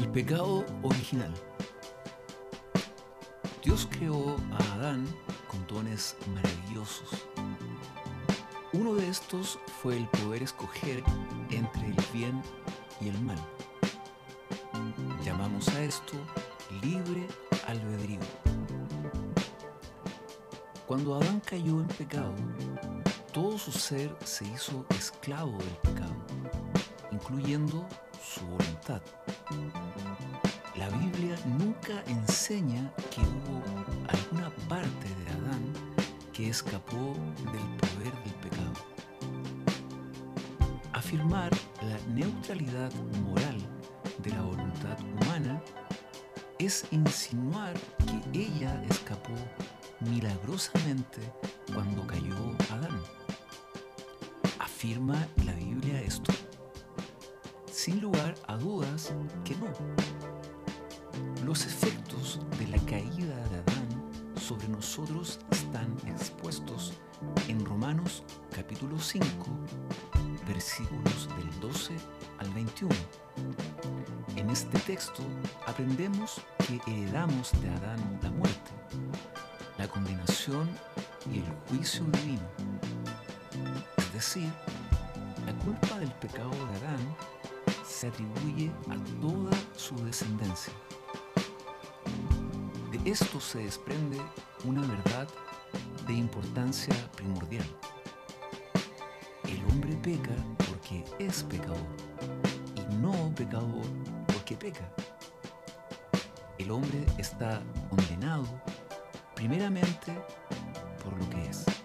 El pecado original. Dios creó a Adán con dones maravillosos. Uno de estos fue el poder escoger entre el bien y el mal. Llamamos a esto libre albedrío. Cuando Adán cayó en pecado, todo su ser se hizo esclavo del pecado, incluyendo su voluntad. Biblia nunca enseña que hubo alguna parte de Adán que escapó del poder del pecado. Afirmar la neutralidad moral de la voluntad humana es insinuar que ella escapó milagrosamente cuando cayó Adán. ¿Afirma la Biblia esto? Sin lugar a dudas que no. Los efectos de la caída de Adán sobre nosotros están expuestos en Romanos capítulo 5, versículos del 12 al 21. En este texto aprendemos que heredamos de Adán la muerte, la condenación y el juicio divino. Es decir, la culpa del pecado de Adán se atribuye a toda su descendencia. De esto se desprende una verdad de importancia primordial. El hombre peca porque es pecador y no pecador porque peca. El hombre está condenado primeramente por lo que es.